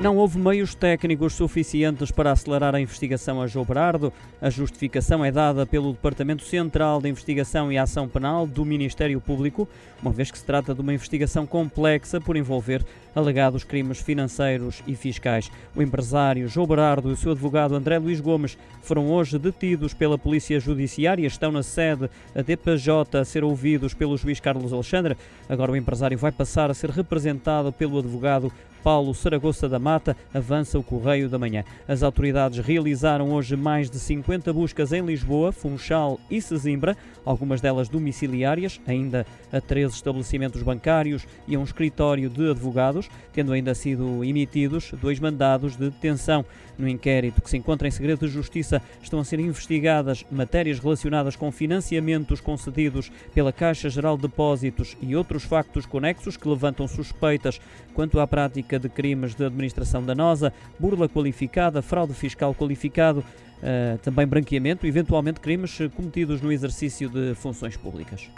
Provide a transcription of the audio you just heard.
Não houve meios técnicos suficientes para acelerar a investigação a João Berardo. A justificação é dada pelo Departamento Central de Investigação e Ação Penal do Ministério Público, uma vez que se trata de uma investigação complexa por envolver alegados crimes financeiros e fiscais. O empresário João Berardo e o seu advogado André Luís Gomes foram hoje detidos pela Polícia Judiciária, estão na sede da DPJ a ser ouvidos pelo juiz Carlos Alexandre. Agora o empresário vai passar a ser representado pelo advogado Paulo Saragossa da Mata, avança o Correio da Manhã. As autoridades realizaram hoje mais de 50 buscas em Lisboa, Funchal e Sesimbra, algumas delas domiciliárias, ainda a três estabelecimentos bancários e a um escritório de advogados, tendo ainda sido emitidos dois mandados de detenção. No inquérito que se encontra em segredo de justiça estão a ser investigadas matérias relacionadas com financiamentos concedidos pela Caixa Geral de Depósitos e outros factos conexos que levantam suspeitas quanto à prática de crimes de administração danosa, burla qualificada, fraude fiscal qualificado, uh, também branqueamento e eventualmente crimes cometidos no exercício de funções públicas.